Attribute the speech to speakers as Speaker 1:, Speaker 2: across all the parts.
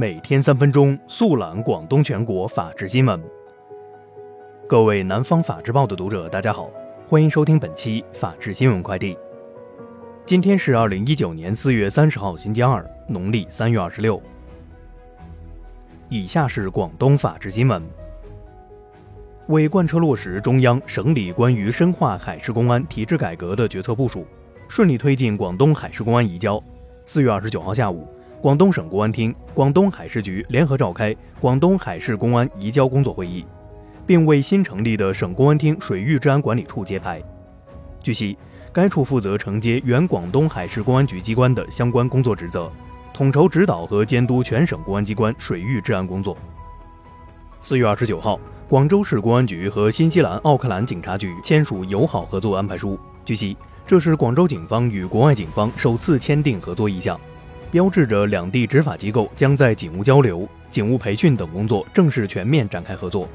Speaker 1: 每天三分钟速览广东全国法治新闻。各位南方法制报的读者，大家好，欢迎收听本期法治新闻快递。今天是二零一九年四月三十号，星期二，农历三月二十六。以下是广东法治新闻。为贯彻落实中央、省里关于深化海事公安体制改革的决策部署，顺利推进广东海事公安移交。四月二十九号下午，广东省公安厅、广东海事局联合召开广东海事公安移交工作会议，并为新成立的省公安厅水域治安管理处揭牌。据悉，该处负责承接原广东海事公安局机关的相关工作职责，统筹指导和监督全省公安机关水域治安工作。四月二十九号。广州市公安局和新西兰奥克兰警察局签署友好合作安排书。据悉，这是广州警方与国外警方首次签订合作意向，标志着两地执法机构将在警务交流、警务培训等工作正式全面展开合作。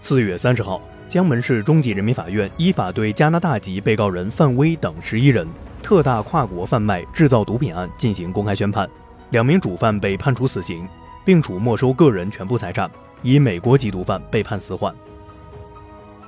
Speaker 1: 四月三十号，江门市中级人民法院依法对加拿大籍被告人范威等十一人特大跨国贩卖、制造毒品案进行公开宣判，两名主犯被判处死刑，并处没收个人全部财产。以美国缉毒犯被判死缓。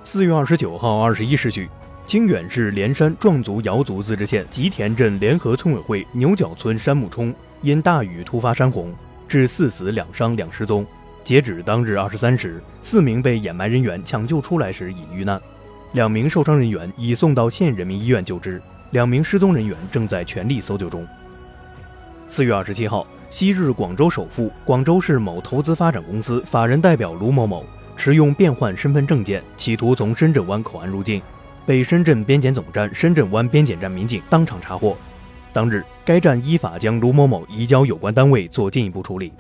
Speaker 1: 四月二十九号二十一时许，清远市连山壮族瑶族自治县吉田镇联合村委会牛角村山木冲因大雨突发山洪，致四死两伤两失踪。截止当日二十三时，四名被掩埋人员抢救出来时已遇难，两名受伤人员已送到县人民医院救治，两名失踪人员正在全力搜救中。四月二十七号。昔日广州首富、广州市某投资发展公司法人代表卢某某持用变换身份证件，企图从深圳湾口岸入境，被深圳边检总站深圳湾边检站民警当场查获。当日，该站依法将卢某某移交有关单位做进一步处理。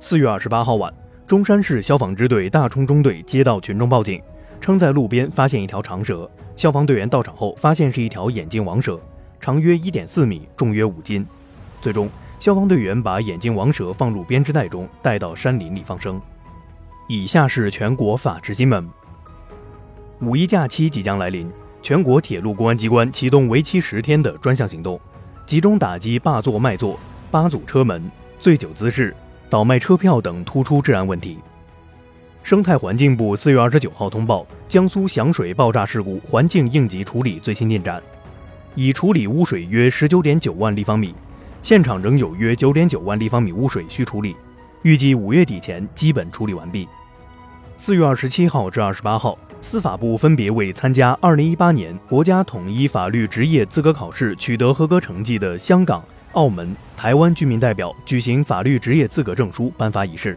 Speaker 1: 四月二十八号晚，中山市消防支队大冲中队接到群众报警，称在路边发现一条长蛇。消防队员到场后，发现是一条眼镜王蛇，长约一点四米，重约五斤。最终。消防队员把眼镜王蛇放入编织袋中，带到山林里放生。以下是全国法制新闻。五一假期即将来临，全国铁路公安机关启动为期十天的专项行动，集中打击霸座卖座、扒阻车门、醉酒滋事、倒卖车票等突出治安问题。生态环境部四月二十九号通报江苏响水爆炸事故环境应急处理最新进展，已处理污水约十九点九万立方米。现场仍有约九点九万立方米污水需处理，预计五月底前基本处理完毕。四月二十七号至二十八号，司法部分别为参加二零一八年国家统一法律职业资格考试取得合格成绩的香港、澳门、台湾居民代表举行法律职业资格证书颁发仪式。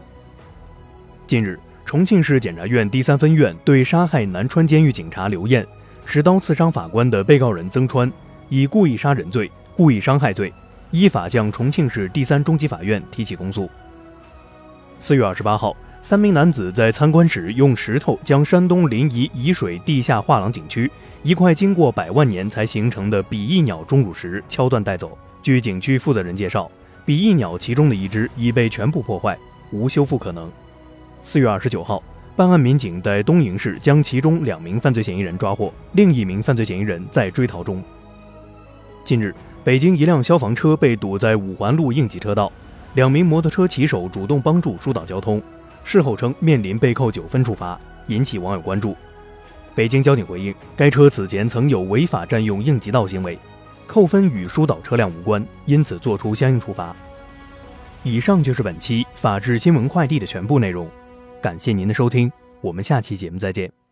Speaker 1: 近日，重庆市检察院第三分院对杀害南川监狱警察刘艳、持刀刺伤法官的被告人曾川，以故意杀人罪、故意伤害罪。依法向重庆市第三中级法院提起公诉。四月二十八号，三名男子在参观时用石头将山东临沂沂水地下画廊景区一块经过百万年才形成的比翼鸟钟乳石敲断带走。据景区负责人介绍，比翼鸟其中的一只已被全部破坏，无修复可能。四月二十九号，办案民警在东营市将其中两名犯罪嫌疑人抓获，另一名犯罪嫌疑人在追逃中。近日。北京一辆消防车被堵在五环路应急车道，两名摩托车骑手主动帮助疏导交通，事后称面临被扣九分处罚，引起网友关注。北京交警回应，该车此前曾有违法占用应急道行为，扣分与疏导车辆无关，因此作出相应处罚。以上就是本期法治新闻快递的全部内容，感谢您的收听，我们下期节目再见。